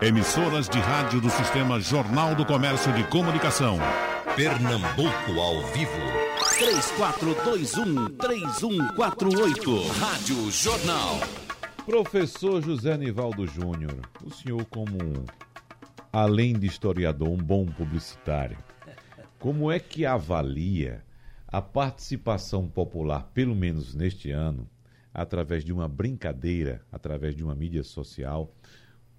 Emissoras de rádio do Sistema Jornal do Comércio de Comunicação. Pernambuco ao vivo. 3421-3148. Rádio Jornal. Professor José Nivaldo Júnior, o senhor como, um, além de historiador, um bom publicitário, como é que avalia a participação popular, pelo menos neste ano, através de uma brincadeira, através de uma mídia social,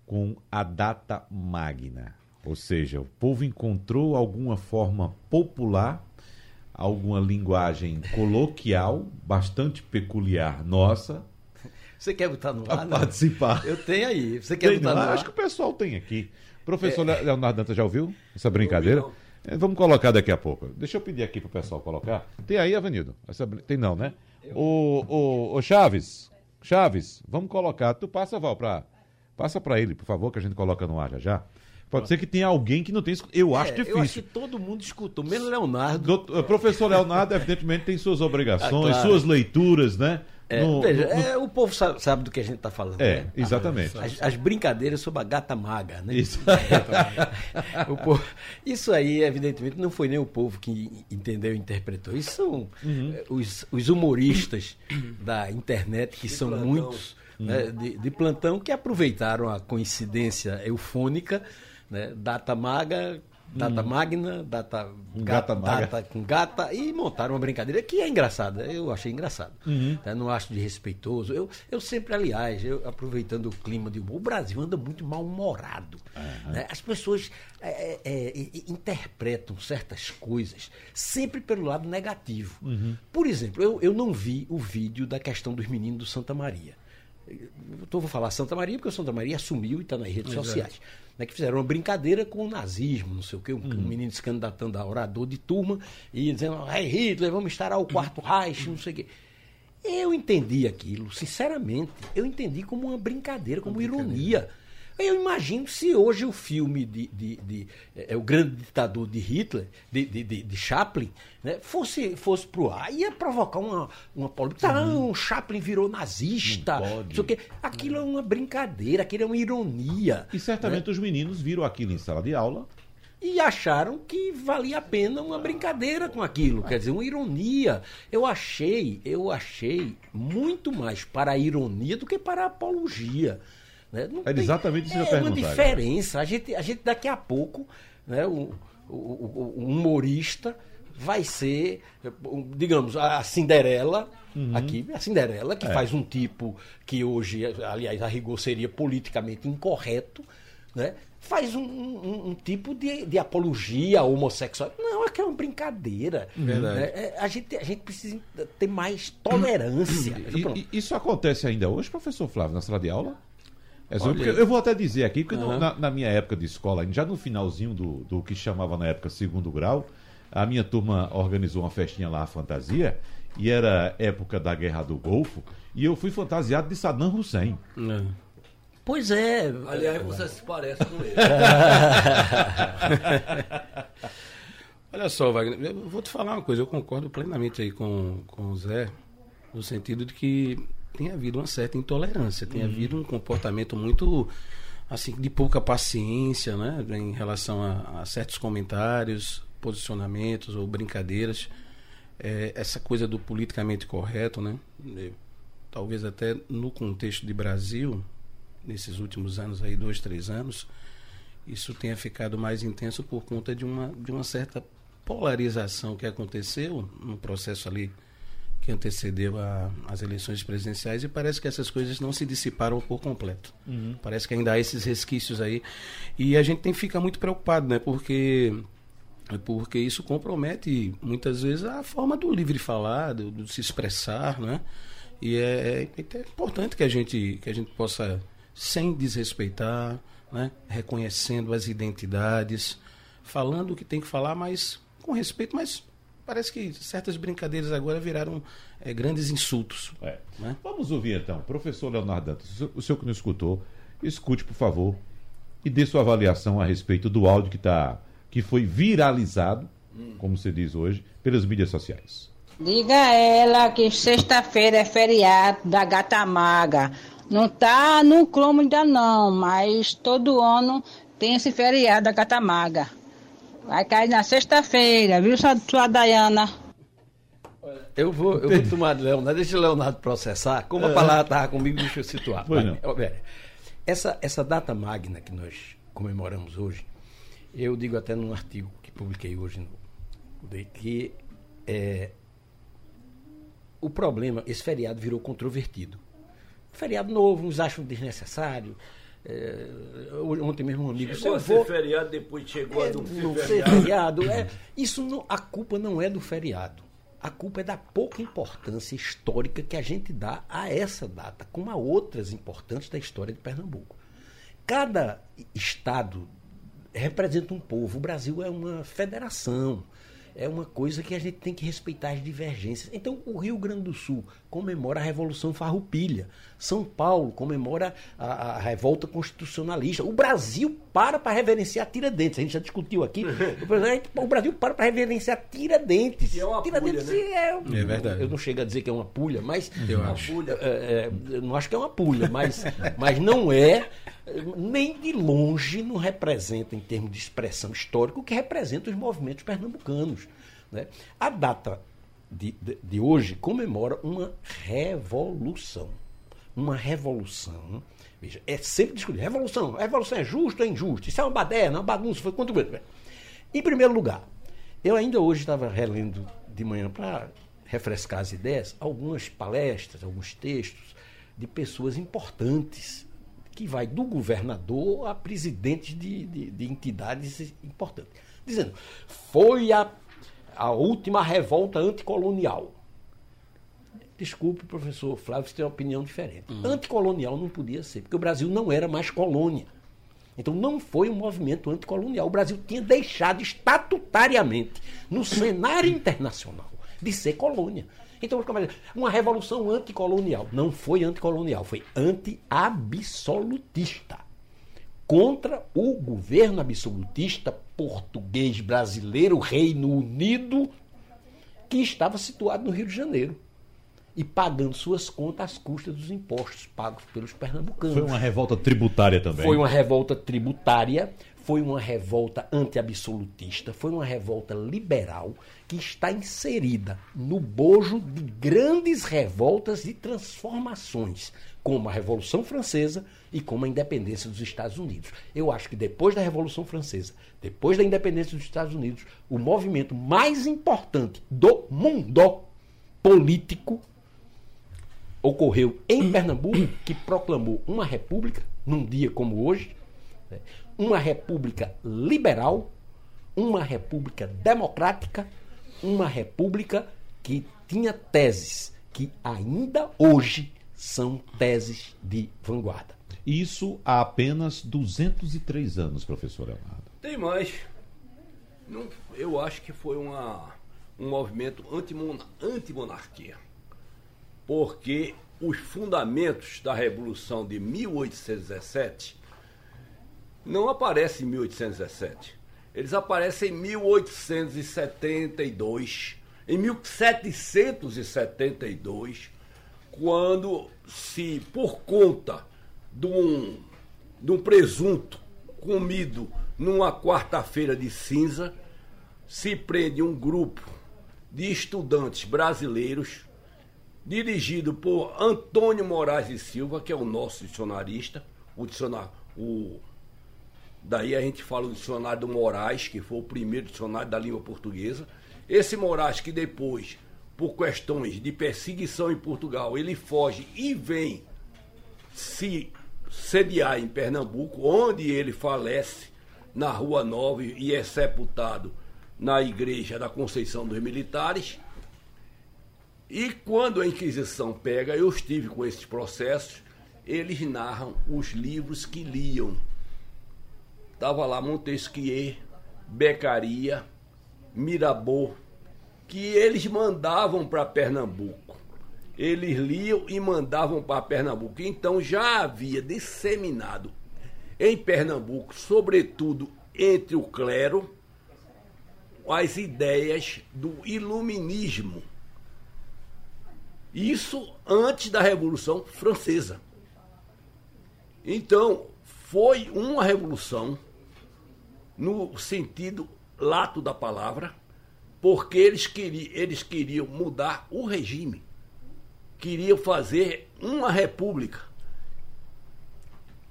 com a data magna. Ou seja, o povo encontrou alguma forma popular, alguma linguagem coloquial, bastante peculiar nossa. Você quer botar no ar? A participar. Eu tenho aí. Você quer tem botar no ar? Acho que o pessoal tem aqui. Professor é... Leonardo Dantas já ouviu essa brincadeira? É, vamos colocar daqui a pouco. Deixa eu pedir aqui para o pessoal colocar. Tem aí, Avenida? Essa... Tem não, né? O, o, o Chaves, Chaves, vamos colocar. Tu passa, Val, para Passa para ele, por favor, que a gente coloca no ar já já. Pode ser que tenha alguém que não tenha escutado. Eu é, acho difícil. Eu acho que todo mundo escutou, menos Leonardo. Doutor, professor Leonardo, evidentemente, tem suas obrigações, ah, claro. suas leituras, né? É, no, veja, no, no... É, o povo sabe, sabe, do que a gente está falando. É, né? exatamente. As, as, brincadeiras sobre a gata maga, né? Isso. povo, isso aí, evidentemente, não foi nem o povo que entendeu e interpretou. Isso são uhum. os, os, humoristas da internet, que são plantão. muitos né, de, de, plantão que aproveitaram a coincidência eufônica, né, data maga, data hum. magna, data, gata, maga. data com gata, e montaram uma brincadeira que é engraçada. Eu achei engraçado. Uhum. Né, não acho desrespeitoso. Eu, eu sempre, aliás, eu, aproveitando o clima de o Brasil anda muito mal-humorado. Uhum. Né? As pessoas é, é, é interpretam certas coisas sempre pelo lado negativo. Uhum. Por exemplo, eu, eu não vi o vídeo da questão dos meninos do Santa Maria. Eu vou falar Santa Maria, porque o Santa Maria assumiu e está nas redes Exato. sociais. Né, que fizeram uma brincadeira com o nazismo, não sei o quê, um, uhum. um menino se candidatando a orador de turma e dizendo, hey, Hitler, vamos estar ao quarto Reich, não sei o quê. Eu entendi aquilo, sinceramente, eu entendi como uma brincadeira, como uma ironia. Eu imagino se hoje o filme de, de, de é, o grande ditador de Hitler, de, de, de, de Chaplin, né, fosse, fosse pro ar, ia provocar uma, uma polêmica. Uhum. Chaplin virou nazista. Não quê. Aquilo é uma brincadeira, aquilo é uma ironia. E certamente né? os meninos viram aquilo em sala de aula e acharam que valia a pena uma brincadeira com aquilo, quer dizer, uma ironia. Eu achei, eu achei muito mais para a ironia do que para a apologia. Né? Não é exatamente isso que eu É uma diferença. A gente, a gente daqui a pouco, né, o, o, o, o humorista vai ser, digamos, a Cinderela, uhum. aqui, a Cinderela, que é. faz um tipo que hoje, aliás, a rigor seria politicamente incorreto, né? faz um, um, um tipo de, de, apologia homossexual. Não, é que é uma brincadeira. Verdade. É, a, gente, a gente precisa ter mais tolerância. E, e, isso acontece ainda hoje, professor Flávio, na sala de aula? É eu vou até dizer aqui, porque uhum. na, na, minha época de escola, já no finalzinho do, do que chamava na época segundo grau, a minha turma organizou uma festinha lá, a fantasia, e era época da Guerra do Golfo, e eu fui fantasiado de Saddam Hussein. Uhum. Pois é. Aliás, você se parece com ele. Olha só, Wagner, eu vou te falar uma coisa, eu concordo plenamente aí com, com o Zé, no sentido de que tem havido uma certa intolerância, tem uhum. havido um comportamento muito assim de pouca paciência, né, em relação a, a certos comentários, posicionamentos ou brincadeiras. É, essa coisa do politicamente correto, né? talvez até no contexto de Brasil, nesses últimos anos aí, dois, três anos, isso tenha ficado mais intenso por conta de uma, de uma certa polarização que aconteceu no processo ali que antecedeu as eleições presidenciais e parece que essas coisas não se dissiparam por completo. Uhum. Parece que ainda há esses resquícios aí. E a gente tem que ficar muito preocupado, né? Porque porque isso compromete muitas vezes a forma do livre falar, do, do se expressar, né? E é, é, é, importante que a gente que a gente possa sem desrespeitar, né? Reconhecendo as identidades, falando o que tem que falar, mas com respeito, mas parece que certas brincadeiras agora viraram é, grandes insultos. É. Né? Vamos ouvir então. Professor Leonardo Dantas, o senhor que não escutou, escute, por favor, e dê sua avaliação a respeito do áudio que, tá, que foi viralizado, hum. como se diz hoje, pelas mídias sociais. Diga a ela que sexta-feira é feriado da gata maga. Não tá no cromo ainda não, mas todo ano tem esse feriado da Catamaga. Vai cair na sexta-feira, viu, sua, sua Dayana? Eu vou, eu vou tomar de Leonardo, deixa o Leonardo processar. Como a palavra estava comigo, deixa eu situar. Pois não. Essa, essa data magna que nós comemoramos hoje, eu digo até num artigo que publiquei hoje no de que é, o problema, esse feriado virou controvertido. Feriado novo, uns acham desnecessário. É, ontem mesmo um amigo Chegou a "Eu vou- feriado, depois chegou a é, não não ser feriado. feriado. É, isso não, a culpa não é do feriado. A culpa é da pouca importância histórica que a gente dá a essa data, como a outras importantes da história de Pernambuco. Cada estado representa um povo. O Brasil é uma federação. É uma coisa que a gente tem que respeitar as divergências. Então, o Rio Grande do Sul comemora a Revolução Farroupilha. São Paulo comemora a, a revolta constitucionalista. O Brasil para para reverenciar Tiradentes. A gente já discutiu aqui. O Brasil para para reverenciar Tiradentes. Que é uma Tiradentes pulha, né? é, É verdade. Eu não chego a dizer que é uma pulha, mas Eu uma acho. pulha, é, é, eu não acho que é uma pulha, mas, mas não é, nem de longe não representa, em termos de expressão histórica, o que representa os movimentos pernambucanos. né? A data de, de, de hoje comemora uma revolução. Uma revolução. Veja, é sempre discutido. Revolução. A revolução é justa ou é injusta? Isso é uma baderna, uma bagunça. Foi contra o governo. Em primeiro lugar, eu ainda hoje estava relendo de manhã para refrescar as ideias, algumas palestras, alguns textos de pessoas importantes, que vai do governador a presidentes de, de, de entidades importantes, dizendo, foi a, a última revolta anticolonial. Desculpe, professor Flávio, você tem uma opinião diferente. Anticolonial não podia ser, porque o Brasil não era mais colônia. Então não foi um movimento anticolonial. O Brasil tinha deixado estatutariamente no cenário internacional de ser colônia. Então uma revolução anticolonial. Não foi anticolonial, foi anti-absolutista. Contra o governo absolutista português brasileiro, Reino Unido, que estava situado no Rio de Janeiro e pagando suas contas às custas dos impostos pagos pelos pernambucanos. Foi uma revolta tributária também. Foi uma revolta tributária, foi uma revolta anti-absolutista, foi uma revolta liberal que está inserida no bojo de grandes revoltas e transformações, como a Revolução Francesa e como a independência dos Estados Unidos. Eu acho que depois da Revolução Francesa, depois da independência dos Estados Unidos, o movimento mais importante do mundo político ocorreu em Pernambuco, que proclamou uma república, num dia como hoje, né, uma república liberal, uma república democrática, uma república que tinha teses que ainda hoje são teses de vanguarda. Isso há apenas 203 anos, professor Leonardo. Tem mais. Não, eu acho que foi uma, um movimento antimona- antimonarquia. Porque os fundamentos da Revolução de 1817 não aparecem em 1817. Eles aparecem em 1872, em 1772, quando se, por conta de um, de um presunto comido numa quarta-feira de cinza, se prende um grupo de estudantes brasileiros, dirigido por Antônio Moraes de Silva, que é o nosso dicionarista, o dicionário, o Daí a gente fala do dicionário do Moraes, que foi o primeiro dicionário da língua portuguesa. Esse Moraes que depois, por questões de perseguição em Portugal, ele foge e vem se sediar em Pernambuco, onde ele falece na Rua Nova e é sepultado na igreja da Conceição dos Militares. E quando a Inquisição pega, eu estive com esses processos, eles narram os livros que liam. Estava lá Montesquieu, Beccaria, Mirabeau, que eles mandavam para Pernambuco. Eles liam e mandavam para Pernambuco. Então já havia disseminado em Pernambuco, sobretudo entre o clero, as ideias do iluminismo. Isso antes da Revolução Francesa. Então, foi uma revolução no sentido lato da palavra, porque eles queriam, eles queriam mudar o regime, queriam fazer uma república.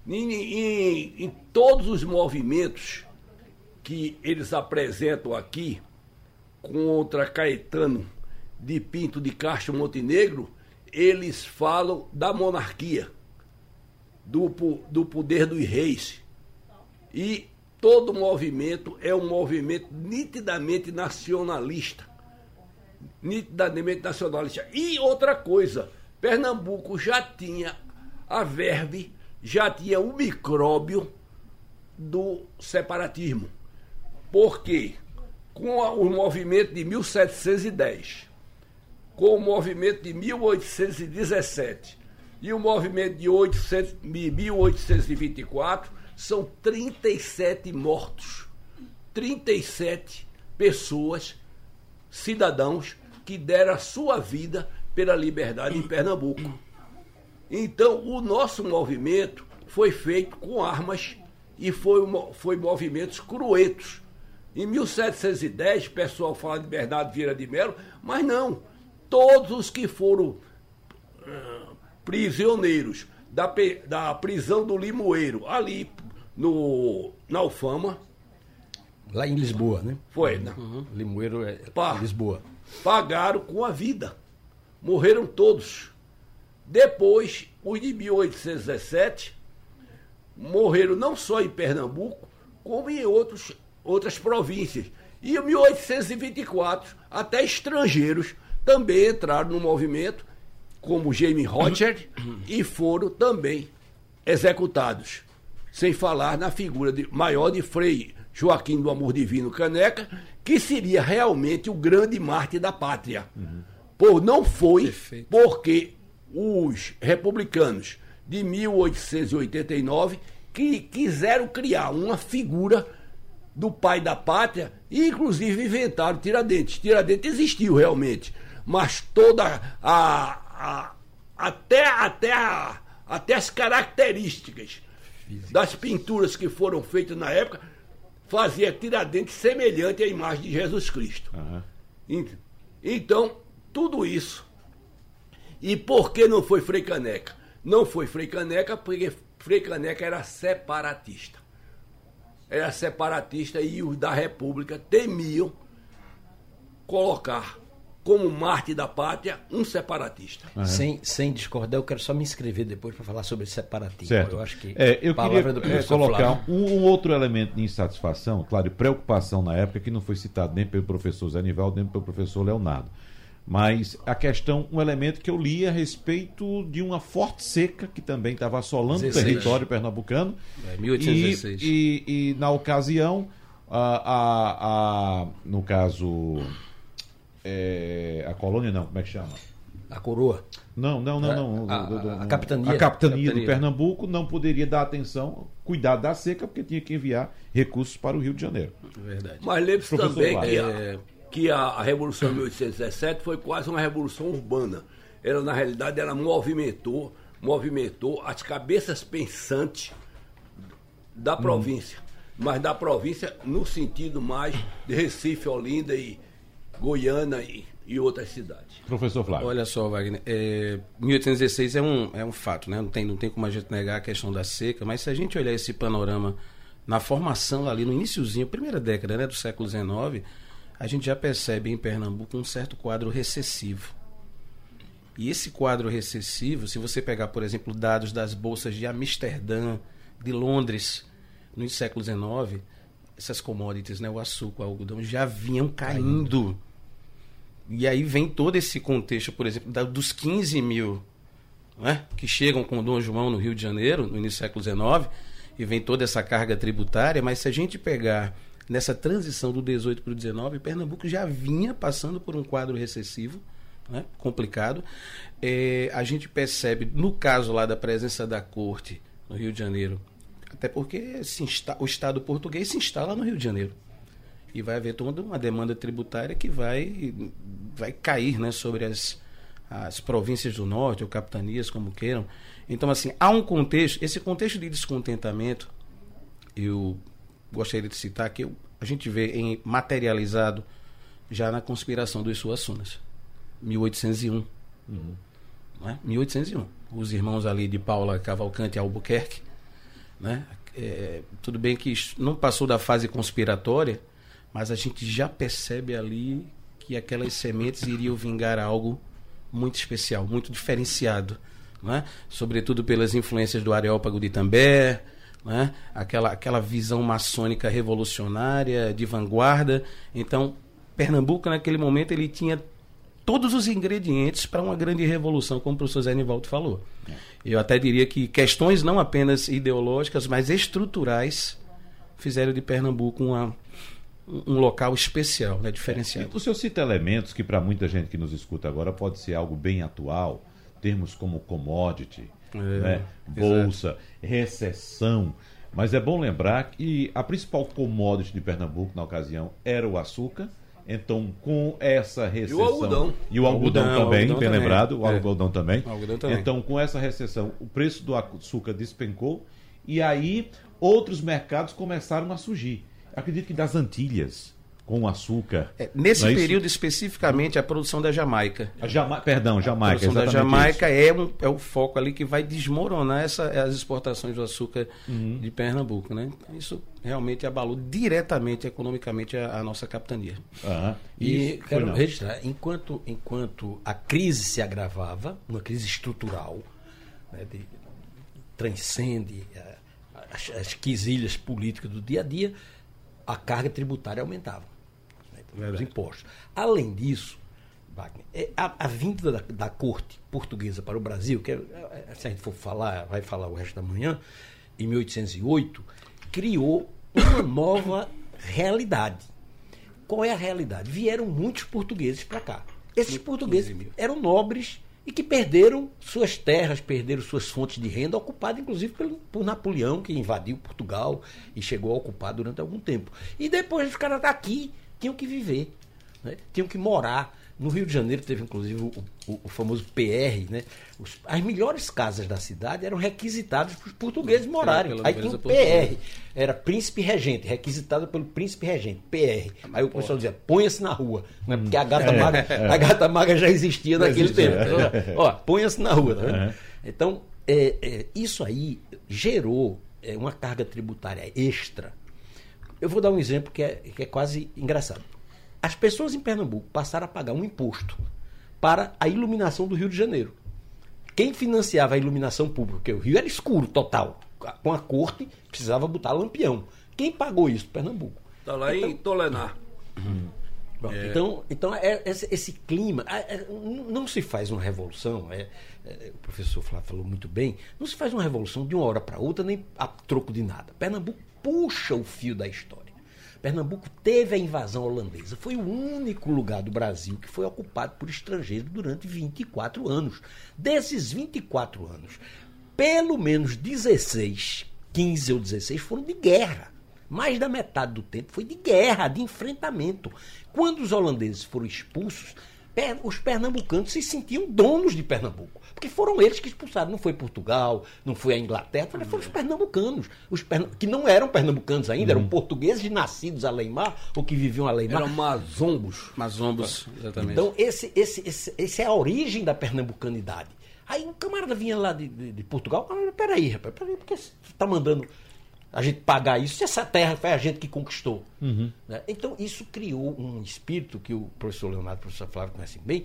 Em, em, em todos os movimentos que eles apresentam aqui contra Caetano de Pinto de Castro Montenegro, eles falam da monarquia, do, do poder dos reis. E todo movimento é um movimento nitidamente nacionalista. Nitidamente nacionalista. E outra coisa, Pernambuco já tinha a verve, já tinha o micróbio do separatismo. Porque com o movimento de 1710, com o movimento de 1817 e o movimento de 800, 1824, são 37 mortos. 37 pessoas, cidadãos, que deram a sua vida pela liberdade em Pernambuco. Então, o nosso movimento foi feito com armas e foi, foi movimentos cruentos. Em 1710, o pessoal fala de Bernardo Vieira de Melo, mas não. Todos os que foram uh, prisioneiros da, da prisão do Limoeiro, ali no, na Alfama. Lá em Lisboa, né? Foi, né? Uhum. Limoeiro é Pá, Lisboa. Pagaram com a vida. Morreram todos. Depois, os de 1817 morreram não só em Pernambuco, como em outros, outras províncias. E em 1824, até estrangeiros também entraram no movimento, como Jamie Rocher, e foram também executados. Sem falar na figura de, maior de Frei Joaquim do Amor Divino Caneca, que seria realmente o grande mártir da pátria. Uhum. Por não foi, Perfeito. porque os republicanos de 1889 que quiseram criar uma figura do pai da pátria e inclusive inventaram Tiradentes. Tiradentes existiu realmente, mas toda a, a até até a, até as características das pinturas que foram feitas na época fazia Tiradentes semelhante à imagem de Jesus Cristo. Uhum. Então, tudo isso. E por que não foi Frei Caneca? Não foi Frei Caneca porque Frei Caneca era separatista. Era separatista e os da República temiam colocar como Marte da pátria, um separatista. Uhum. Sem, sem discordar, eu quero só me inscrever depois para falar sobre separatismo. Certo. Eu acho que é, eu queria é, colocar um, um, outro elemento de insatisfação, claro, e preocupação na época, que não foi citado nem pelo professor Zé Nivaldo, nem pelo professor Leonardo. Mas a questão, um elemento que eu li a respeito de uma forte seca que também estava assolando 16. o território pernambucano. É, 1816. E, e, e na ocasião, a, a, a, no caso é, a colônia não, como é que chama? A coroa? Não, não, não, não. A, do, do, a, capitania. A capitania, capitania do Pernambuco não poderia dar atenção, cuidar da seca, porque tinha que enviar recursos para o Rio de Janeiro. Verdade. Mas lembre-se também que, a, que a, a Revolução de 1817 foi quase uma revolução urbana. Ela, na realidade, ela movimentou, movimentou as cabeças pensantes da hum. província. Hum. Mas da província no sentido mais de Recife, Olinda e, Goiânia e, e outras cidades. Professor Flávio. Olha só, Wagner, é, 1816 é um, é um fato, né? Não tem, não tem como a gente negar a questão da seca, mas se a gente olhar esse panorama na formação ali no iníciozinho, primeira década né, do século XIX, a gente já percebe em Pernambuco um certo quadro recessivo. E esse quadro recessivo, se você pegar, por exemplo, dados das bolsas de Amsterdã, de Londres, no século XIX, essas commodities, né, o açúcar, o algodão, já vinham caindo. E aí vem todo esse contexto, por exemplo, da, dos 15 mil né, que chegam com Dom João no Rio de Janeiro, no início do século XIX, e vem toda essa carga tributária, mas se a gente pegar nessa transição do 18 para o 19, Pernambuco já vinha passando por um quadro recessivo, né, complicado. É, a gente percebe, no caso lá da presença da corte no Rio de Janeiro, até porque insta, o Estado português se instala no Rio de Janeiro e vai haver toda uma demanda tributária que vai, vai cair né, sobre as, as províncias do norte, ou capitanias, como queiram. Então, assim, há um contexto, esse contexto de descontentamento, eu gostaria de citar que eu, a gente vê em, materializado já na conspiração dos Suassunas, 1801. Uhum. Né? 1801. Os irmãos ali de Paula Cavalcante e Albuquerque, né? É, tudo bem que não passou da fase conspiratória, mas a gente já percebe ali que aquelas sementes iriam vingar algo muito especial, muito diferenciado, né? sobretudo pelas influências do Areópago de Itambé, né? aquela, aquela visão maçônica revolucionária, de vanguarda. Então, Pernambuco, naquele momento, ele tinha todos os ingredientes para uma grande revolução, como o professor Zé Nivaldo falou. É. Eu até diria que questões não apenas ideológicas, mas estruturais fizeram de Pernambuco uma, um local especial, né, diferenciado. É, o senhor cita elementos que para muita gente que nos escuta agora pode ser algo bem atual, termos como commodity, é, né, bolsa, exato. recessão. Mas é bom lembrar que a principal commodity de Pernambuco na ocasião era o açúcar então, com essa recessão. E o algodão. E o algodão, algodão também, algodão bem também. lembrado, o é. algodão também. O algodão também. Então, com essa recessão, o preço do açúcar despencou e aí outros mercados começaram a surgir. Acredito que das Antilhas, com açúcar. É, nesse é período especificamente a produção da Jamaica. A Jama... Perdão, Jamaica. A produção da Jamaica é, um, é o foco ali que vai desmoronar essa, as exportações do açúcar uhum. de Pernambuco, né? Isso realmente abalou diretamente economicamente a, a nossa capitania. Uhum. E Isso, quero registrar, enquanto, enquanto a crise se agravava, uma crise estrutural, né, de, transcende eh, as, as quisilhas políticas do dia a dia, a carga tributária aumentava os impostos. Além disso, é, a, a vinda da, da, corte portuguesa para o Brasil, que é, é, se a gente for falar, vai falar o resto da manhã, em 1808, criou uma nova realidade. Qual é a realidade? Vieram muitos portugueses para cá. Esses portugueses eram nobres e que perderam suas terras, perderam suas fontes de renda, ocupadas inclusive por, por Napoleão, que invadiu Portugal e chegou a ocupar durante algum tempo. E depois os caras aqui tinham que viver, né? tinham que morar. No Rio de Janeiro teve inclusive o, o, o famoso PR, né? Os, as melhores casas da cidade eram requisitadas para os portugueses morarem. Aí tinha o PR, era príncipe regente, requisitado pelo príncipe regente, PR. Aí o pessoal dizia, ponha-se na rua, né? porque a gata, é, maga, a gata maga já existia naquele tempo. É. Ó, ponha-se na rua. Tá então, é, é, isso aí gerou é, uma carga tributária extra eu vou dar um exemplo que é, que é quase engraçado. As pessoas em Pernambuco passaram a pagar um imposto para a iluminação do Rio de Janeiro. Quem financiava a iluminação pública? Porque o Rio era escuro total. Com a corte, precisava botar lampião. Quem pagou isso? Pernambuco. Está lá então, em Tolenar. Bom, é. Então, então é, esse, esse, clima. É, não se faz uma revolução, é, é, o professor Flávio falou muito bem, não se faz uma revolução de uma hora para outra, nem a troco de nada. Pernambuco puxa o fio da história. Pernambuco teve a invasão holandesa. Foi o único lugar do Brasil que foi ocupado por estrangeiros durante 24 anos. Desses 24 anos, pelo menos 16, 15 ou 16 foram de guerra. Mais da metade do tempo foi de guerra, de enfrentamento. Quando os holandeses foram expulsos, os pernambucanos se sentiam donos de Pernambuco. Porque foram eles que expulsaram. Não foi Portugal, não foi a Inglaterra, foram os pernambucanos. Os. Que não eram pernambucanos ainda, eram uhum. portugueses nascidos a Leimar ou que viviam a Leimar. Eram mazombos. Mazombos, exatamente. Então, esse, esse, esse, esse é a origem da pernambucanidade. Aí um camarada vinha lá de, de, de Portugal, ah, peraí, rapaz, peraí, por que você está mandando a gente pagar isso se essa terra foi a gente que conquistou. Uhum. Né? Então, isso criou um espírito que o professor Leonardo e o professor Flávio conhecem bem,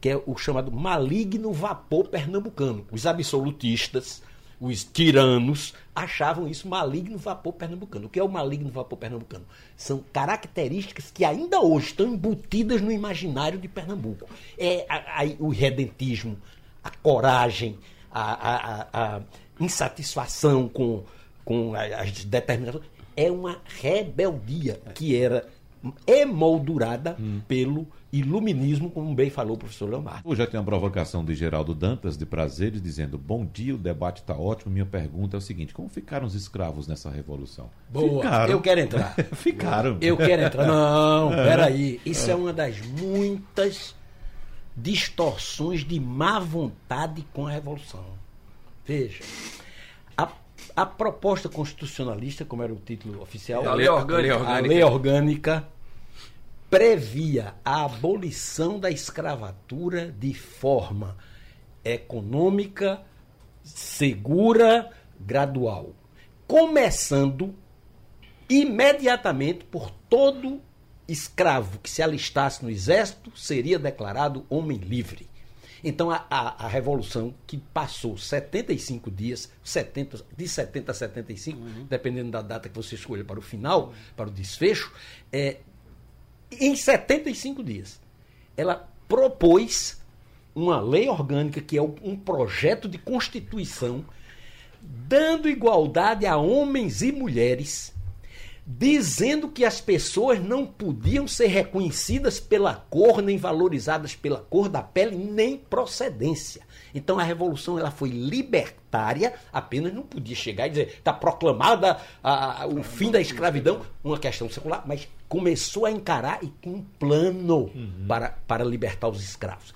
que é o chamado maligno vapor pernambucano. Os absolutistas, os tiranos, achavam isso maligno vapor pernambucano. O que é o maligno vapor pernambucano? São características que ainda hoje estão embutidas no imaginário de Pernambuco. É a, a, o redentismo, a coragem, a, a insatisfação com com as determinações, é uma rebeldia que era emoldurada hum. pelo iluminismo, como bem falou o professor Leonardo. Hoje já tem uma provocação de Geraldo Dantas, de Prazeres, dizendo: Bom dia, o debate está ótimo. Minha pergunta é o seguinte: como ficaram os escravos nessa revolução? Boa, ficaram. eu quero entrar. ficaram. Eu quero entrar. Não, peraí. Isso é uma das muitas distorções de má vontade com a Revolução. Veja, a, a proposta constitucionalista, como era o título oficial, A lei orgânica. a lei orgânica previa a abolição da escravatura de forma econômica, segura, gradual, começando imediatamente por todo escravo que se alistasse no exército seria declarado homem livre. Então a, a, a revolução que passou 75 dias, 70, de 70 a 75, dependendo da data que você escolha para o final, para o desfecho, é, em 75 dias, ela propôs uma lei orgânica que é um projeto de constituição dando igualdade a homens e mulheres, dizendo que as pessoas não podiam ser reconhecidas pela cor, nem valorizadas pela cor da pele, nem procedência. Então a revolução ela foi libertária, apenas não podia chegar e dizer está proclamada a- a- o fim da escravidão, uma questão secular, mas começou a encarar e com um plano para, para libertar os escravos.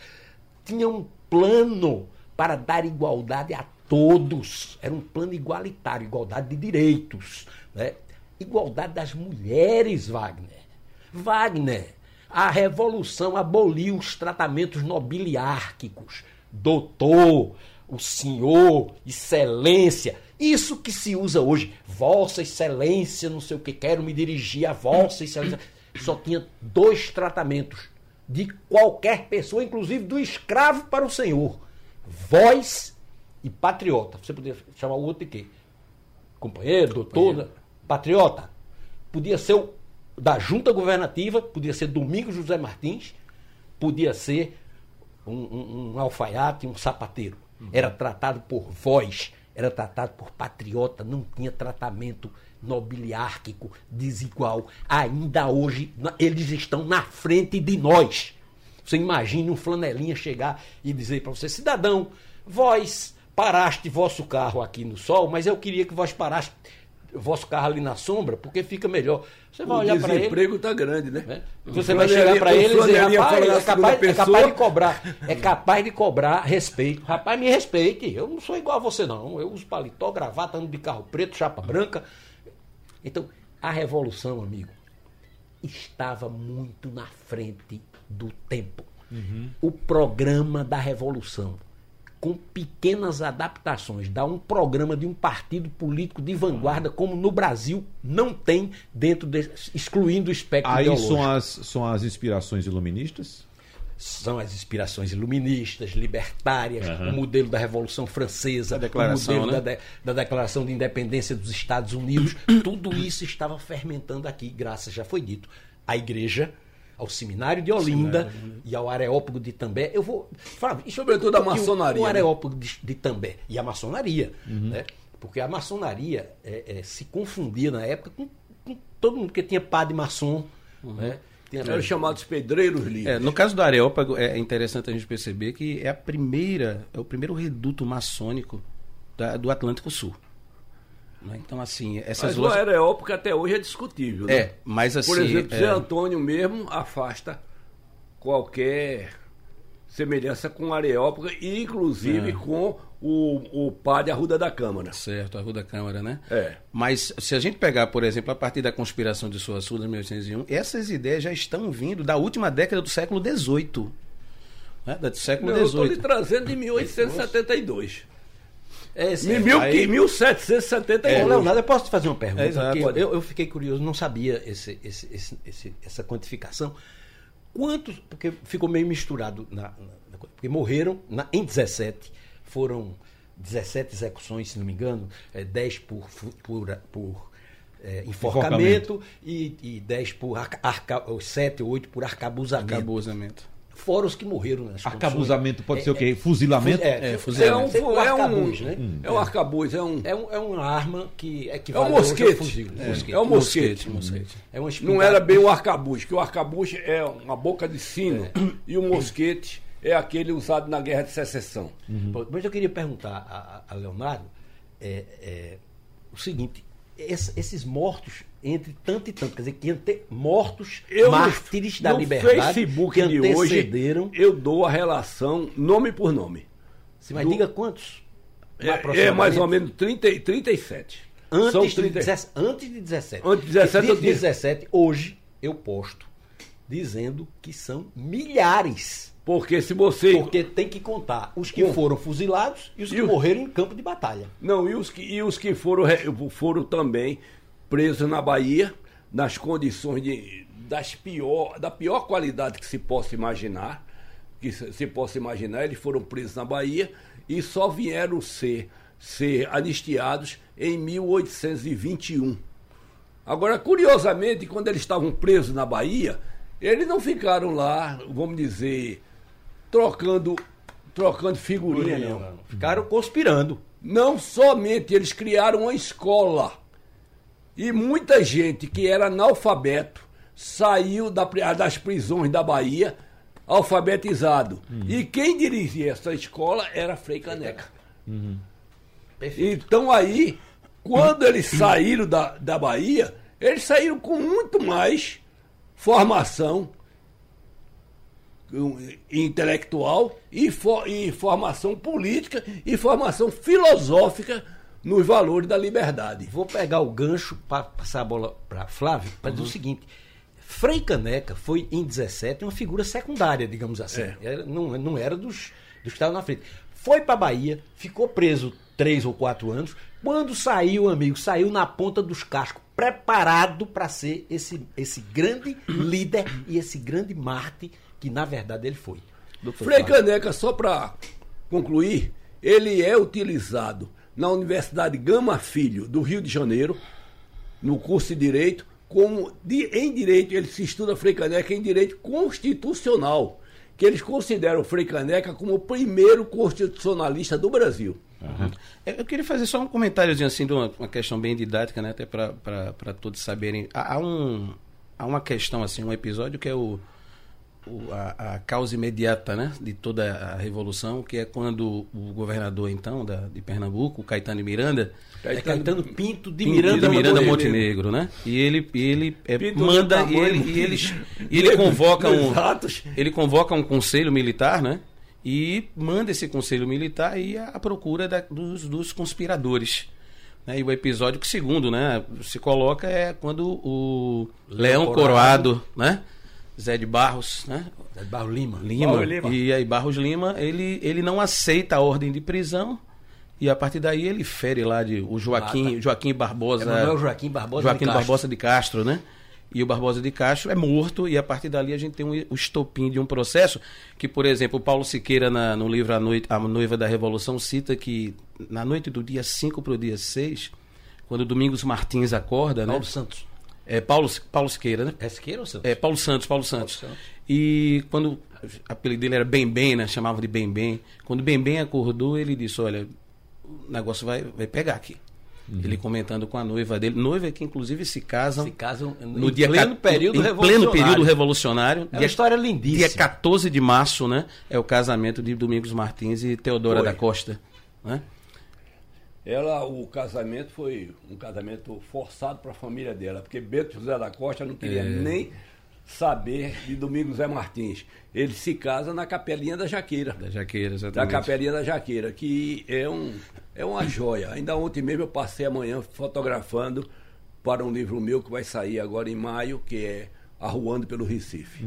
Tinha um plano para dar igualdade a todos. Era um plano igualitário, igualdade de direitos. Né? Igualdade das mulheres, Wagner. Wagner, a revolução aboliu os tratamentos nobiliárquicos. Doutor, o senhor, excelência. Isso que se usa hoje. Vossa excelência, não sei o que, quero me dirigir a vossa excelência. Só tinha dois tratamentos de qualquer pessoa, inclusive do escravo para o senhor. Voz e patriota. Você poderia chamar o outro de quê? Companheiro, doutor, né? Patriota. Podia ser o da junta governativa, podia ser Domingos José Martins, podia ser um, um, um alfaiate, um sapateiro. Era tratado por voz, era tratado por patriota, não tinha tratamento nobiliárquico desigual. Ainda hoje, eles estão na frente de nós. Você imagine um flanelinha chegar e dizer para você, cidadão, vós paraste vosso carro aqui no sol, mas eu queria que vós paraste vosso carro ali na sombra, porque fica melhor. Você vai O olhar para ele. desemprego está grande, né? né? O Você vai chegar para o ele e dizer, rapaz, é capaz, é capaz de cobrar, é capaz de cobrar respeito. Rapaz, me respeite. Eu não sou igual a você, não. Eu uso paletó, gravata, ando de carro preto, chapa branca. Então, a revolução, amigo, estava muito na frente do tempo. O programa da revolução, com pequenas adaptações, dá um programa de um partido político de vanguarda, como no Brasil não tem dentro de, excluindo o espectro Aí ideológico. são as, são as inspirações iluministas? são as inspirações iluministas, libertárias, o modelo da Revolução Francesa, o modelo né? da, de- da Declaração de Independência dos Estados Unidos. Tudo isso estava fermentando aqui, graças, já foi dito, à igreja, ao Seminário de Olinda e ao Areópago de També. Eu vou E sobretudo a e o- maçonaria, O né? Areópago de, de També e a maçonaria, né? Porque a maçonaria é, é, se confundia na época com, com todo mundo que tinha padre maçom, né? Tinha- Eram chamados pedreiros livres. É, no caso do Areópago, é interessante a gente perceber que é a primeira, é o primeiro reduto maçônico da- do Atlântico Sul. Né? Então, assim, essas Mas o duas. areópago até hoje é discutível. né? É, mas assim. Por exemplo, é, Zé Antônio mesmo afasta qualquer semelhança com o areópago e inclusive É. com o, o padre Arruda da Câmara. Certo, a Rua da Câmara, né? É. Mas se a gente pegar, por exemplo, a partir da conspiração de Suaçu de 1801, essas ideias já estão vindo da última década do século XVIII. Né? Do século Eu estou lhe XVIII. trazendo de 1872. É, Em mil, aí- 1772. Ô, Leonardo, eu posso te fazer uma pergunta? É, exato. Eu, eu fiquei curioso, não sabia esse, esse- esse- essa quantificação. Quantos. Porque ficou meio misturado. Na, na- porque morreram na- em 17, foram 17 execuções, se não me engano, é, 10 por, por, por é, enforcamento, E, e 10 por. Arca, arca, ou 7 ou 8 por arcabusamento. Acabusamento. Fora os que morreram nas Arcabusamento pode condições. ser o quê? Fuzilamento? É, É, É fuzilamento. um, Sempre o é um, arcabuz, né? é um arcabuz, é um. É, um- é uma arma que É equivale um hoje ao mosquete. fuzil. É, Mosquete. é um mosquete. mosquete. É uma Não era bem o arcabuz, que o arcabuz é uma boca de sino e o mosquete é aquele usado na Guerra de Secessão. Bom, Mas eu queria perguntar a, a- a Leonardo é, é, o seguinte: esse- esses mortos entre tanto e tanto, quer dizer, que iam ter mortos Eu no- mártires da no liberdade Facebook que de hoje, eu dou a relação nome por nome. Sim, mas do- diga quantos? É, é mais ou menos 30, e 37. Antes, São de 30 17, antes de 17. Antes de 17 eu de tinha. 17, hoje, eu posto dizendo que são milhares. Porque se você. Porque tem que contar os que Com- foram fuzilados e os que E o- morreram em campo de batalha. Não, e os que, e os que foram, foram também presos na Bahia, nas condições de, das pior, da pior qualidade que se possa imaginar, que se, se possa imaginar, eles foram presos na Bahia e só vieram ser, ser anistiados em 1821. Agora, curiosamente, quando eles estavam presos na Bahia, eles não ficaram lá, vamos dizer, trocando, trocando figurinha, não. Ficaram conspirando. Não somente eles criaram uma escola. E muita gente que era analfabeto saiu da das prisões da Bahia alfabetizado. E quem dirigia essa escola era Frei Caneca. Então aí, quando eles saíram da, da Bahia, eles saíram com muito mais formação intelectual e, fo- e formação política e formação filosófica nos valores da liberdade. Vou pegar o gancho para passar a bola para Flávio para dizer o seguinte. Frei Caneca foi, em 17, uma figura secundária, digamos assim. É. Era- não, não era dos, dos que estavam na frente. Foi para Bahia, ficou preso três ou quatro anos. Quando saiu, amigo, saiu na ponta dos cascos, preparado para ser esse, esse grande líder e esse grande Marte que, na verdade, ele foi. Frei. Caneca, só para concluir, ele é utilizado na Universidade Gama Filho do Rio de Janeiro, no curso de Direito, como de- em Direito, ele se estuda Frei Caneca em Direito Constitucional, que eles consideram Frei Caneca como o primeiro constitucionalista do Brasil. Eu eu queria fazer só um comentáriozinho assim de uma, uma questão bem didática, né? Até para todos saberem. Há, há um, há uma questão, assim, um episódio que é o, o- a, a causa imediata né? de toda a revolução, que é quando o governador, então, da, de Pernambuco, o Caetano Miranda, É Caetano Pinto de Pinto Miranda, de Miranda Montenegro. Né? E ele, e ele é, manda do e ele, e eles, e ele convoca um ele convoca um conselho militar, né? E manda esse conselho militar ir à procura da- dos, dos conspiradores. Né? E o episódio que, segundo, né, se coloca é quando o Leão Coroado, né? Zé de Barros, né? de Barro Lima. Lima, Barros Lima. e aí Barros Lima, ele, ele não aceita a ordem de prisão e a partir daí ele fere lá de o Joaquim, Joaquim Barbosa, Emanuel Joaquim Barbosa Joaquim de Castro. Barbosa de Castro, né? E o Barbosa de Castro é morto e a partir dali a gente tem um, o estopim de um processo que, por exemplo, o Paulo Siqueira na- no livro a, Noite, a Noiva da Revolução cita que na noite do dia 5 para o dia 6, quando Domingos Martins acorda, né? Paulo Santos. É Paulo, Paulo Siqueira, né? É Siqueira ou Santos? É, Paulo Santos, Paulo Santos. Santos. E quando o apelido dele era Bem Bem, né? Chamava de Bem Bem. Quando Bem Bem acordou, ele disse, olha, o negócio vai, vai pegar aqui. Ele comentando com a noiva dele, noiva que inclusive se casam Se casam no dia pleno período em revolucionário. pleno período revolucionário. É uma história lindíssima. Dia 14 de março, né? É o casamento de Domingos Martins e Teodora Foi. da Costa, né? Ela, o casamento foi um casamento forçado para a família dela, porque Bento José da Costa não queria nem saber de Domingos Zé Martins. Ele se casa na Capelinha da Jaqueira. Da Jaqueira, Da exatamente. Capelinha da Jaqueira, que é, um, é uma joia. Ainda ontem mesmo eu passei a manhã fotografando para um livro meu que vai sair agora em maio, que é Arruando pelo Recife.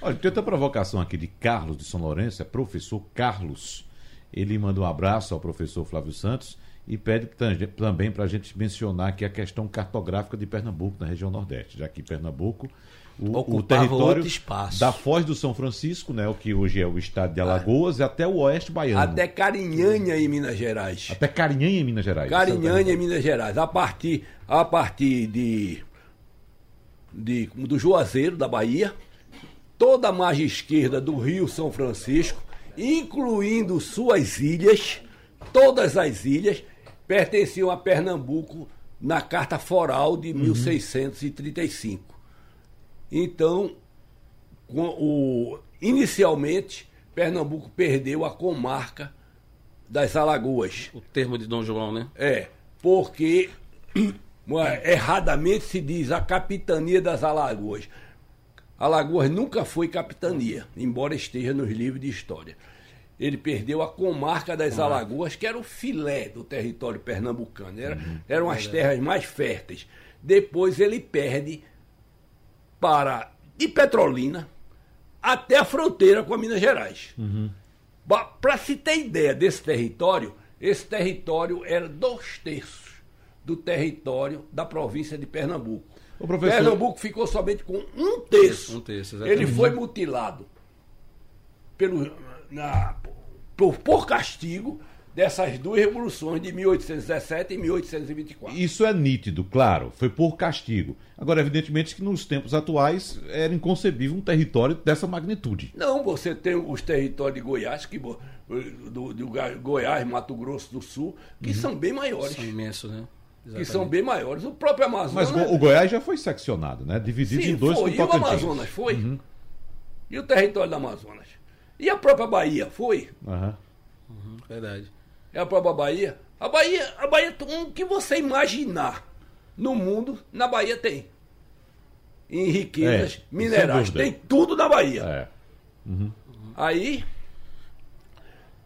Olha, tem outra provocação aqui de Carlos de São Lourenço, é professor Carlos. Ele manda um abraço ao professor Flávio Santos e pede também para a gente mencionar aqui a questão cartográfica de Pernambuco, na região Nordeste, já que Pernambuco, o, o território da Foz do São Francisco, né, o que hoje é o estado de Alagoas, e até o oeste baiano. Até Carinhanha, em Minas Gerais. Até Carinhanha, em Minas Gerais. Carinhanha, em Minas Gerais. A partir, a partir de, de do Juazeiro, da Bahia, toda a margem esquerda do Rio São Francisco, incluindo suas ilhas, todas as ilhas, pertenciam a Pernambuco na Carta Foral de 1635. Então, com o, inicialmente, Pernambuco perdeu a comarca das Alagoas. O termo de Dom João, né? É, porque erradamente se diz a capitania das Alagoas. Alagoas nunca foi capitania, embora esteja nos livros de história. Ele perdeu a comarca das Alagoas, que era o filé do território pernambucano. Era, Uhum. Eram as terras mais férteis. Depois ele perde para de Petrolina até a fronteira com a Minas Gerais. Para se ter ideia desse território, esse território era dois terços do território da província de Pernambuco. Ô, professor- Pernambuco ficou somente com um terço. Um terço. Ele foi mutilado pelo, na, por, por castigo dessas duas revoluções de 1817 e 1824. Isso é nítido, claro, foi por castigo. Agora, evidentemente que nos tempos atuais era inconcebível um território dessa magnitude. Não, você tem os territórios de Goiás, que, do, do Goiás, Mato Grosso do Sul, que são bem maiores. São imensos, né? Que são bem maiores. O próprio Amazonas. Mas o Goiás já foi seccionado, né? Dividido Sim, em dois foi. E o. Amazonas foi? E o território do Amazonas? E a própria Bahia foi? Aham. Verdade. É a própria Bahia? A Bahia, a Bahia, um que você imaginar no mundo, na Bahia tem. Em riquezas É, sem minerais. Tem tudo na Bahia. É. Aí.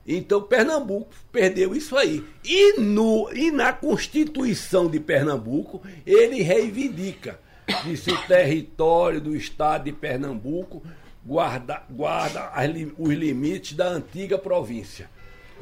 Então Pernambuco perdeu isso aí. E, no, e na Constituição de Pernambuco, ele reivindica que se o território do estado de Pernambuco guarda, guarda as os limites da antiga província.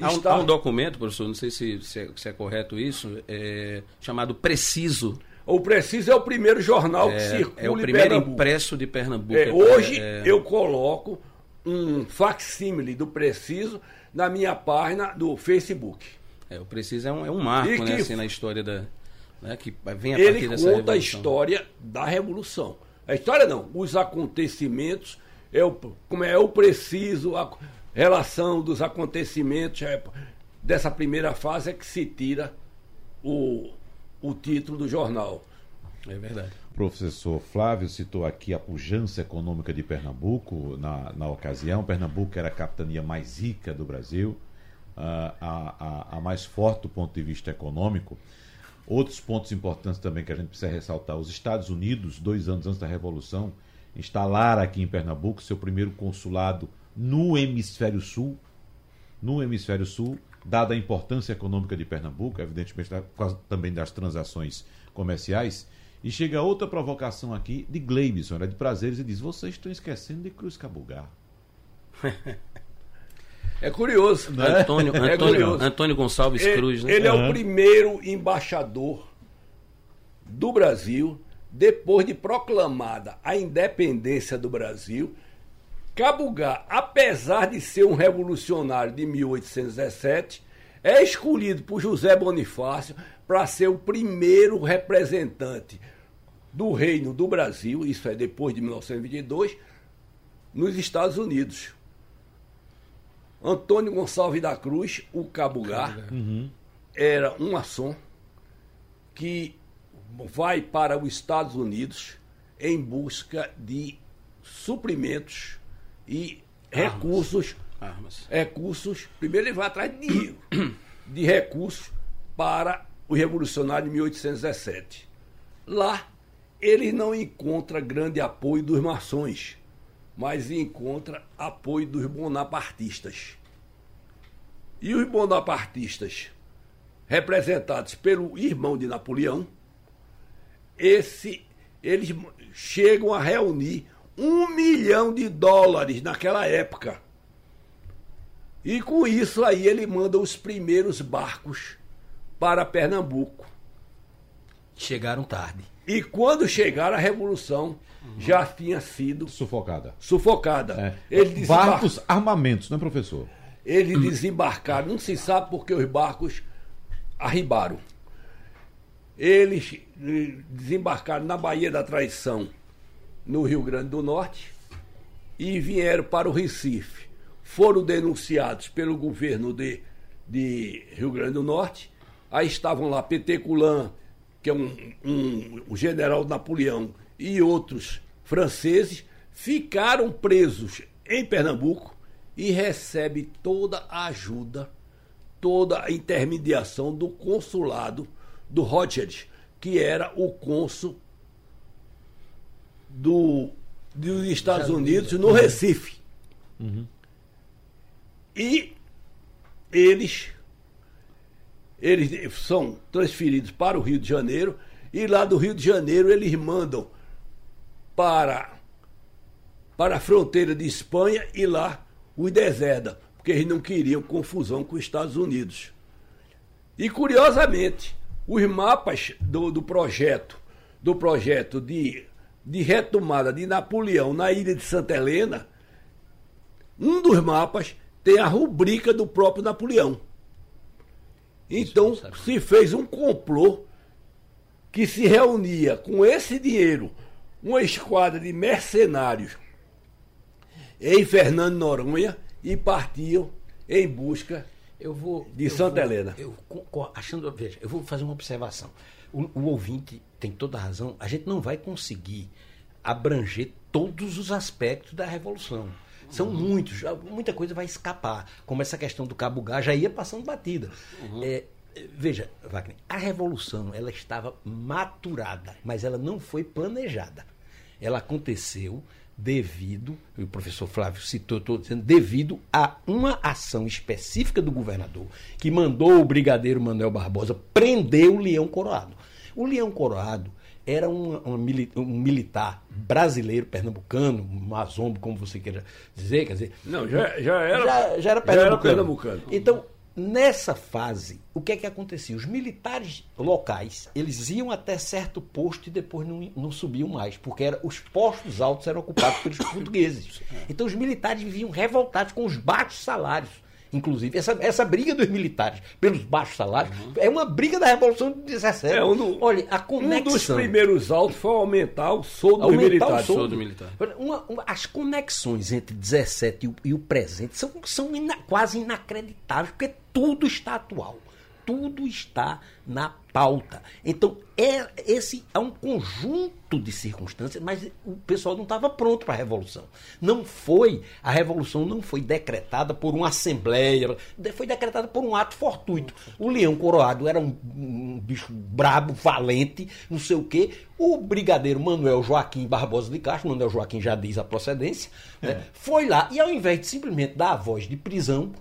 Há um, Está- há um documento, professor, não sei se, se é, se é correto isso, é, chamado Preciso. O Preciso é o primeiro jornal que É, circula é o primeiro Pernambuco. impresso de Pernambuco. É, hoje É, eu coloco um facsímile do Preciso na minha página do Facebook. é, o Preciso é um, é um marco né, que- assim, na história da. Né, que vem a partir Ele dessa conta a revolução. história da Revolução. A história não, os acontecimentos, o, como é o preciso, a relação dos acontecimentos é, dessa primeira fase é que se tira o, o título do jornal. É verdade. O professor Flávio citou aqui a pujança econômica de Pernambuco na, na ocasião. Pernambuco era a capitania mais rica do Brasil, ah, a, a, a mais forte do ponto de vista econômico. Outros pontos importantes também que a gente precisa ressaltar: os Estados Unidos, dois anos antes da Revolução, instalaram aqui em Pernambuco seu primeiro consulado no Hemisfério Sul. No Hemisfério Sul, dada a importância econômica de Pernambuco, evidentemente da- por causa também das transações comerciais. E chega outra provocação aqui de Gleibson, né, de prazeres, e diz: vocês estão esquecendo de Cruz Cabugá. É curioso. né? Antônio, É Antônio, curioso. Antônio Gonçalves Ele, Cruz, né? ele é Aham. o primeiro embaixador do Brasil, depois de proclamada a independência do Brasil. Cabugá, apesar de ser um revolucionário de 1817, é escolhido por José Bonifácio para ser o primeiro representante do Reino do Brasil, isso é depois de 1922, nos Estados Unidos. Antônio Gonçalves da Cruz, o Cabugá, era um maçom que vai para os Estados Unidos em busca de suprimentos e recursos. Armas. Recursos. Primeiro ele vai atrás de dinheiro, de recursos para o revolucionário de 1817. Lá ele não encontra grande apoio dos maçons, mas encontra apoio dos bonapartistas. E os bonapartistas, representados pelo irmão de Napoleão, esse, eles chegam a reunir um milhão de dólares naquela época. E com isso aí ele manda os primeiros barcos para Pernambuco. Chegaram tarde. E quando chegaram a revolução, já tinha sido Sufocada. sufocada. É. Desembar- Barcos, armamentos, não é, professor? eles desembarcaram, não se sabe porque os barcos arribaram. Eles eh, desembarcaram na Baía da Traição, no Rio Grande do Norte, e vieram para o Recife. Foram denunciados pelo governo de, de Rio Grande do Norte. Aí estavam lá Peteculan, que é um, um, um general Napoleão, e outros franceses, ficaram presos em Pernambuco e recebe toda a ajuda, toda a intermediação do consulado do Rothschild, que era o cônsul do, dos Estados Unidos no Recife. E eles, eles são transferidos para o Rio de Janeiro e lá do Rio de Janeiro eles mandam para, para a fronteira de Espanha e lá os deserdam, porque eles não queriam confusão com os Estados Unidos. E curiosamente, os mapas do, do projeto, do projeto de, de retomada de Napoleão na ilha de Santa Helena, um dos mapas tem a rubrica do próprio Napoleão. Então se fez um complô que se reunia com esse dinheiro uma esquadra de mercenários em Fernando Noronha e partiam em busca Eu vou. De eu Santa vou- Helena. Eu, achando, veja, eu vou fazer uma observação. O, o ouvinte tem toda a razão. A gente não vai conseguir abranger todos os aspectos da revolução. São muitos, já- muita coisa vai escapar. Como essa questão do Cabo Gás já ia passando batida. É, é, veja, Wagner, a revolução ela estava maturada, mas ela não foi planejada. Ela aconteceu devido, o professor Flávio citou, estou dizendo, devido a uma ação específica do governador que mandou o brigadeiro Manuel Barbosa prender o Leão Coroado. O Leão Coroado era um, um um militar brasileiro, pernambucano, mazombo, como você queira dizer, quer dizer, Não, já, já era. já, já era pernambucano. pernambucano. Então, nessa fase, o que é que acontecia? Os militares locais, eles iam até certo posto e depois não, não subiam mais, porque era, os postos altos eram ocupados pelos portugueses. Então, os militares viviam revoltados com os baixos salários. Inclusive, essa, essa briga dos militares pelos baixos salários é uma briga da Revolução de 17. É, um do- Olha, a Um conexão... dos primeiros autos foi aumentar o soldo dos Aumentar militares. o soldo. Soldo militar. Uma- uma- as conexões entre 17 e o, e o presente são, são ina- quase inacreditáveis, porque tudo está atual. Tudo está na pauta. Então, é, esse é um conjunto de circunstâncias, mas o pessoal não estava pronto para a Revolução. Não foi, a Revolução não foi decretada por uma assembleia, foi decretada por um ato fortuito. O Leão Coroado era um, um bicho brabo, valente, não sei o quê. O brigadeiro Manuel Joaquim Barbosa de Castro, Manuel Joaquim já diz a procedência, né, foi lá e ao invés de simplesmente dar a voz de prisão,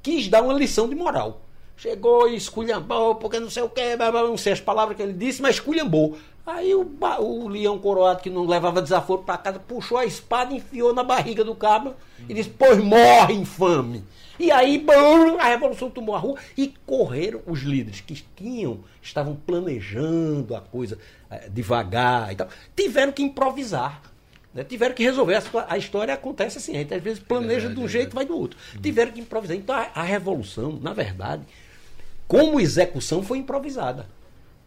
quis dar uma lição de moral. Chegou e esculhambou, porque não sei o que, não sei as palavras que ele disse, mas esculhambou. Aí o, o leão coroado, que não levava desaforo para casa, puxou a espada, enfiou na barriga do cabo e disse: Pois morre, infame. E aí, bam, a revolução tomou a rua e correram os líderes que tinham, estavam planejando a coisa eh, devagar e tal, tiveram que improvisar. né? Tiveram que resolver. A, história acontece assim, a gente às vezes planeja de um jeito vai do outro. Tiveram que improvisar. Então a, a revolução, na verdade, como execução, foi improvisada.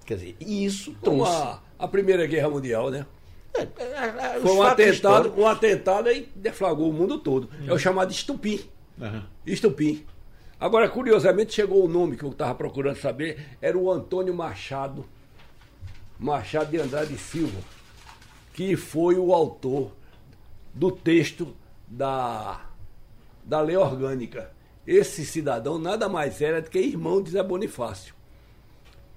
Quer dizer, e isso Como trouxe. a, a Primeira Guerra Mundial, né? É, é, é, Foi um atentado, históricos- um atentado e deflagrou o mundo todo. É o chamado estupim. Estupim. Agora, curiosamente, chegou o nome que eu estava procurando saber, era o Antônio Machado, Machado de Andrade Silva, que foi o autor do texto da, da lei orgânica. Esse cidadão nada mais era do que irmão de Zé Bonifácio.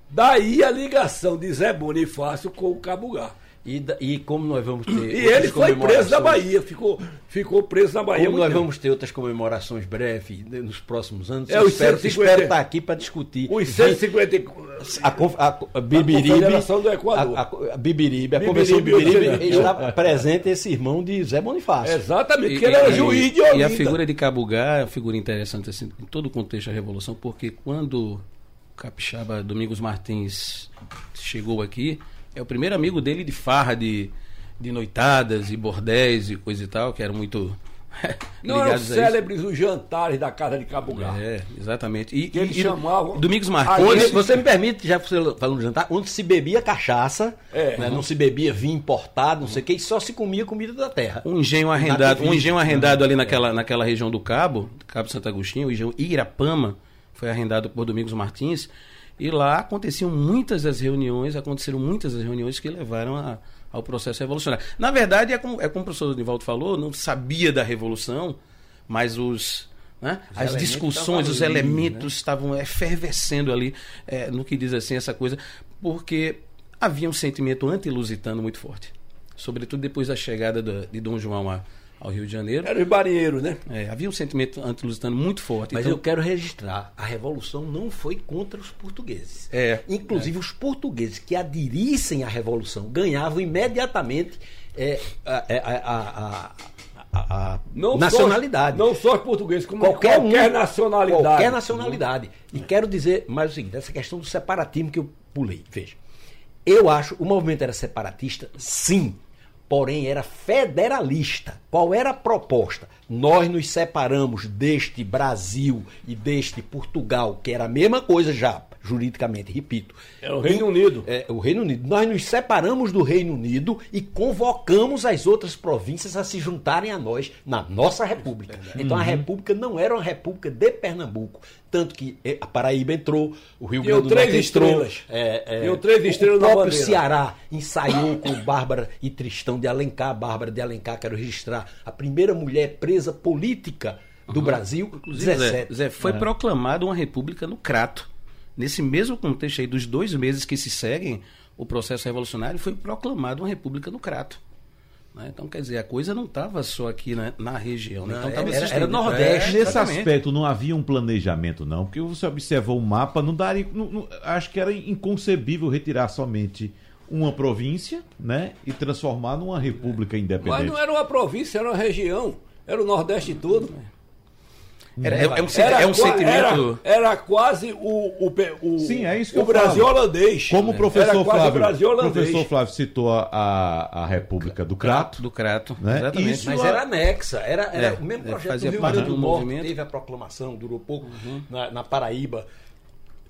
Daí a ligação de Zé Bonifácio com o Cabugá. E, e como nós vamos ter. E ele foi preso na Bahia, ficou, ficou preso na Bahia. Como nós tempo. vamos ter outras comemorações breves né, nos próximos anos, É, eu espero, 150 espero estar aqui para discutir. Os 150. A, a, a Bibiribe, Confederação do Equador. A, a- a Bibiribe, a convenção Bibiribe, Bibiribe. está presente esse irmão de Zé Bonifácio. Exatamente, E- porque ele era e- juiz de E a Olinda. figura de Cabugá é uma figura interessante assim, em todo o contexto da Revolução, porque quando o capixaba Domingos Martins chegou aqui, é o primeiro amigo dele de farra, de, de noitadas e bordéis e coisa e tal, que eram muito Não eram isso. célebres os jantares da casa de Cabugá. É, exatamente. E, Que eles e- chamavam- Domingos Martins. Você me permite, já falando de jantar, onde se bebia cachaça, É. né, não se bebia vinho importado, não sei o que, e só se comia comida da terra. Um engenho arrendado, um engenho arrendado ali naquela, naquela região do Cabo, Cabo Santo Agostinho, o engenho Irapama, foi arrendado por Domingos Martins, e lá aconteciam muitas das reuniões, aconteceram muitas das reuniões que levaram a- ao processo revolucionário. Na verdade, é como, é como o professor Nivaldo falou, não sabia da revolução, mas os, né, as elementos discussões, os ali, elementos estavam efervescendo ali, é, no que diz assim essa coisa, porque havia um sentimento anti-lusitano muito forte. Sobretudo depois da chegada do- de Dom João a- ao Rio de Janeiro. Era os marinheiros, né? É, havia um sentimento anti-lusitano muito forte. Mas Então, eu quero registrar, a revolução não foi contra os portugueses. É, Inclusive, os portugueses que aderissem à revolução ganhavam imediatamente é, a, a- a- a- a Não nacionalidade. Só, não só os portugueses, como qualquer, qualquer, um, nacionalidade. Qualquer nacionalidade. E quero dizer mais o seguinte: essa questão do separatismo que eu pulei. Veja, eu acho o movimento era separatista, sim, porém era federalista. Qual era a proposta? Nós nos separamos deste Brasil e deste Portugal, que era a mesma coisa já, juridicamente, repito. É o Reino Unido. É, o Reino Unido. Nós nos separamos do Reino Unido e convocamos as outras províncias a se juntarem a nós na nossa república. Então a república não era uma república de Pernambuco. Tanto que eh, a Paraíba entrou, o Rio Grande do Norte entrou. estrelas. É, é, Deu três o- estrelas o na próprio bandeira. Ceará ensaiou com Bárbara e Tristão de Alencar. Bárbara de Alencar, quero registrar, a primeira mulher presa política do Brasil, Inclusive, Zé, 17. Zé, foi proclamada uma república no Crato. Nesse mesmo contexto aí dos dois meses que se seguem o processo revolucionário, foi proclamada uma república no Crato. né? Então, quer dizer, a coisa não estava só aqui na, na região. né? Não, então, tava era- era. Nordeste. É, Nesse exatamente. aspecto não havia um planejamento, não, porque você observou o mapa, não daria. não- não- acho que era inconcebível retirar somente uma província, né? E transformar numa república Mas independente. não era uma província, era uma região. Era o Nordeste todo. Era- é, é um, sen- Era é um sentimento. Era, era quase o, o, o, Sim, é isso que o eu Brasil falo. holandês. Como o professor era Flávio, o professor Flávio citou a, a, República do Crato, Do Crato. Né? Exatamente. Isso- Mas era anexa, era, era É, o mesmo é, projeto fazia do Rio Grande do Norte, movimento. teve a proclamação, durou pouco, na, na Paraíba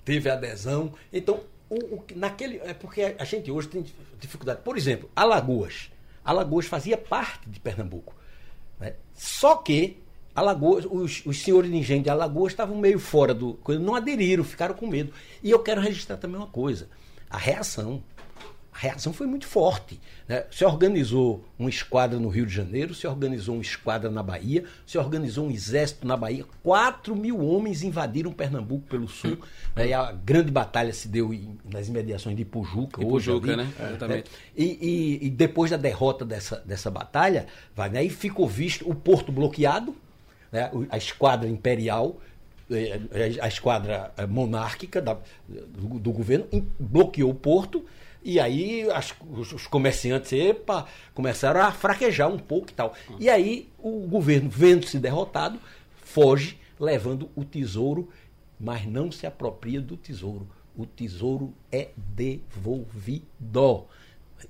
teve a adesão. Então, o, o que- naquele. É porque a gente hoje tem dificuldade. Por exemplo, Alagoas. Alagoas fazia parte de Pernambuco. né? Só que Alagoas, os, os senhores de engenho de Alagoas estavam meio fora do. Não aderiram, ficaram com medo. E eu quero registrar também uma coisa: a reação. A reação foi muito forte. Né? Se organizou uma esquadra no Rio de Janeiro, se organizou uma esquadra na Bahia, se organizou um exército na Bahia. 4 mil homens invadiram Pernambuco pelo sul. né? E a grande batalha se deu em- nas imediações de Ipujuca. hoje Ipujuca, ali, né? Exatamente. E, e- e depois da derrota dessa, dessa batalha, vai, né? aí ficou visto o porto bloqueado, né? a esquadra imperial, eh, eh, a esquadra eh, monárquica da- do, do governo bloqueou o porto. E aí as- os, os comerciantes epa, começaram a fraquejar um pouco e tal. E aí o governo, vendo-se derrotado, foge levando o tesouro, mas não se apropria do tesouro. O tesouro é devolvido.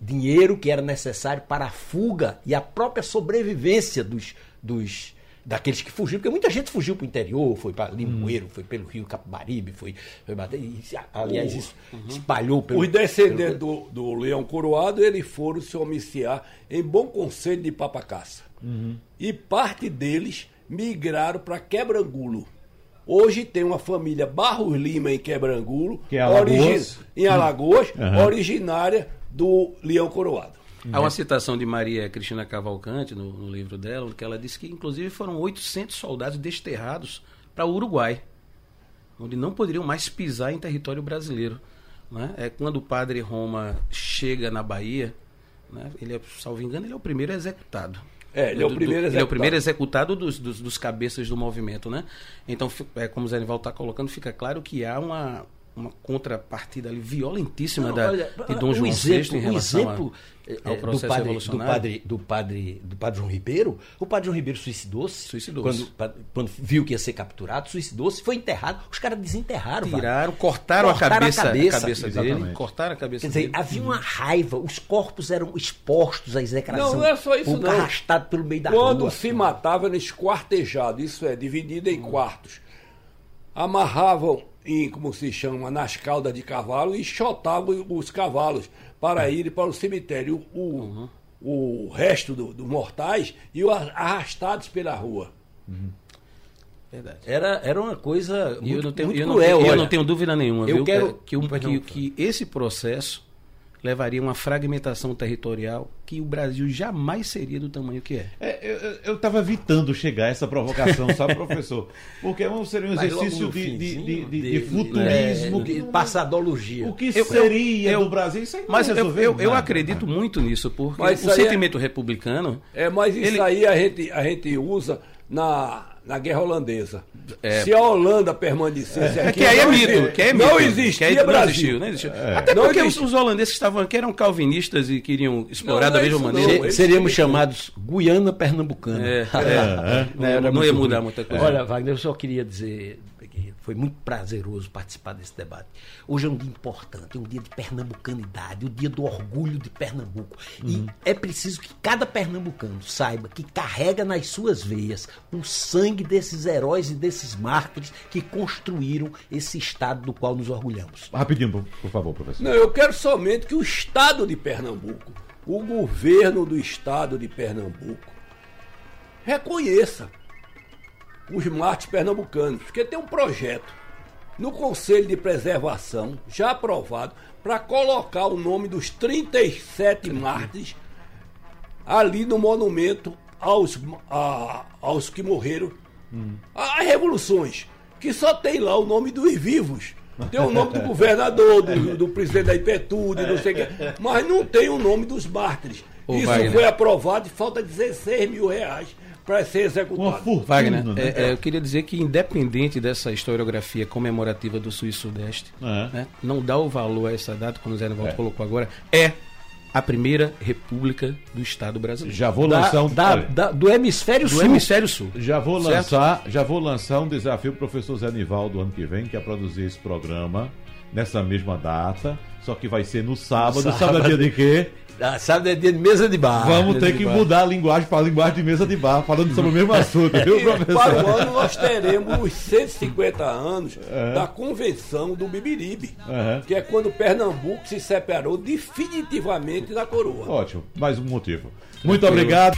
Dinheiro que era necessário para a fuga e a própria sobrevivência dos, dos daqueles que fugiram, porque muita gente fugiu para o interior, foi para Limoeiro, foi pelo Rio Capibaribe, foi, foi bater- e, aliás isso espalhou pelo Os descendentes do, do Leão Coroado, eles foram se homiciar em Bom Conselho de Papacaça. Uhum. E parte deles migraram para Quebrangulo. Hoje tem uma família Barros Lima em Quebrangulo, Que é Alagoas. em Alagoas, Uhum. originária do Leão Coroado. Há uma citação de Maria Cristina Cavalcante no, no livro dela, que ela disse que inclusive foram 800 soldados desterrados para o Uruguai, onde não poderiam mais pisar em território brasileiro. né? É quando o padre Roma chega na Bahia, né? ele é, salvo engano, ele é o primeiro executado. É, ele é o Do- do- primeiro Ele é o executado. primeiro executado dos, dos, dos cabeças do movimento, né? Então, é, como o Zé Nivaldo está colocando, fica claro que há uma, uma contrapartida ali violentíssima Não, da, olha, de Dom um João exemplo, VI em um relação a- exemplo, eh, ao do processo padre, do padre do padre do padre João Ribeiro o padre João Ribeiro suicidou-se Suicidou-se. quando, quando viu que ia ser capturado suicidou-se foi enterrado os caras desenterraram. Tiraram, cortaram, Cortaram a a cabeça, cabeça. a cabeça Exatamente. dele, cortaram a cabeça Quer dizer, dele. havia uma raiva, os corpos eram expostos à execração. Não, não é só isso, pública, não. arrastado pelo meio da Quando rua. se matava, era esquartejado, isso é, dividido em quartos. Amarravam em, como se chama, nas caudas de cavalo e chotavam os cavalos para irem para o cemitério. O, o resto dos do mortais iam arrastados pela rua. Verdade. Era, era uma coisa E eu muito, não tenho, muito eu não cruel. tenho, eu olha. não tenho dúvida nenhuma, eu viu? quero- que, o- Pois que, não. que esse processo levaria a uma fragmentação territorial que o Brasil jamais seria do tamanho que é. É, eu estava evitando chegar a essa provocação, sabe, professor? Porque é seria um exercício de, de, de, de- futurismo. é, de passadologia. O que Eu- seria eu- do Brasil? Isso aí não Mas eu, eu, eu acredito muito nisso, porque o aí é- sentimento republicano. É, mas isso Ele- aí a gente, a gente usa na, na guerra holandesa. É. Se a Holanda permanecesse É aqui. que aí é não mito, existe- que é mito. Não que existia não Brasil. existiu, não existiu. Até Não porque os, existe. os holandeses que estavam aqui eram calvinistas e queriam explorar Não, da não é mesma maneira. Se- eles Seríamos chamados Guiana Pernambucana. É, é, não, era não ia mudar ruim. muita coisa. Olha, Wagner, eu só queria dizer que foi muito prazeroso participar desse debate. Hoje é um dia importante, é um dia de pernambucanidade, o dia do orgulho de Pernambuco. E é preciso que cada pernambucano saiba que carrega nas suas veias o sangue desses heróis e desses mártires que construíram esse estado do qual nos orgulhamos. Rapidinho, por, por favor, professor. Não, eu quero somente que o Estado de Pernambuco, o governo do Estado de Pernambuco, reconheça os mártires pernambucanos, porque tem um projeto no Conselho de Preservação, já aprovado, para colocar o nome dos 37 mártires ali no monumento aos, a- aos que morreram. As revoluções, que só tem lá o nome dos vivos. Tem o nome do governador, do, do presidente da Ipetude, não sei o quê, mas não tem o nome dos mártires. Ô, Isso Wagner. foi aprovado e falta 16 mil reais para ser Uma executado. fortuna, Wagner, né? é, é, eu queria dizer que independente dessa historiografia comemorativa do Sul e Sudeste, É. né, não dá o valor a essa data, como o Zé Nevaldo colocou agora, é a primeira república do Estado brasileiro. Já vou Da- lançar um... da- da- do hemisfério do sul. hemisfério sul. Já vou Certo? lançar, já vou lançar um desafio pro professor Zé Nivaldo ano que vem, que é produzir esse programa nessa mesma data, só que vai ser no sábado. Sábado. Sábado é dia de quê? Ah, sabe, é dia de mesa de bar. Vamos Mesa ter que bar. mudar a linguagem para a linguagem de mesa de bar, falando sobre o mesmo assunto, viu, E para o professor? ano nós teremos os 150 anos da convenção do Bibiribe, Uhum. que é quando Pernambuco se separou definitivamente da coroa. Ótimo, mais um motivo. Muito obrigado.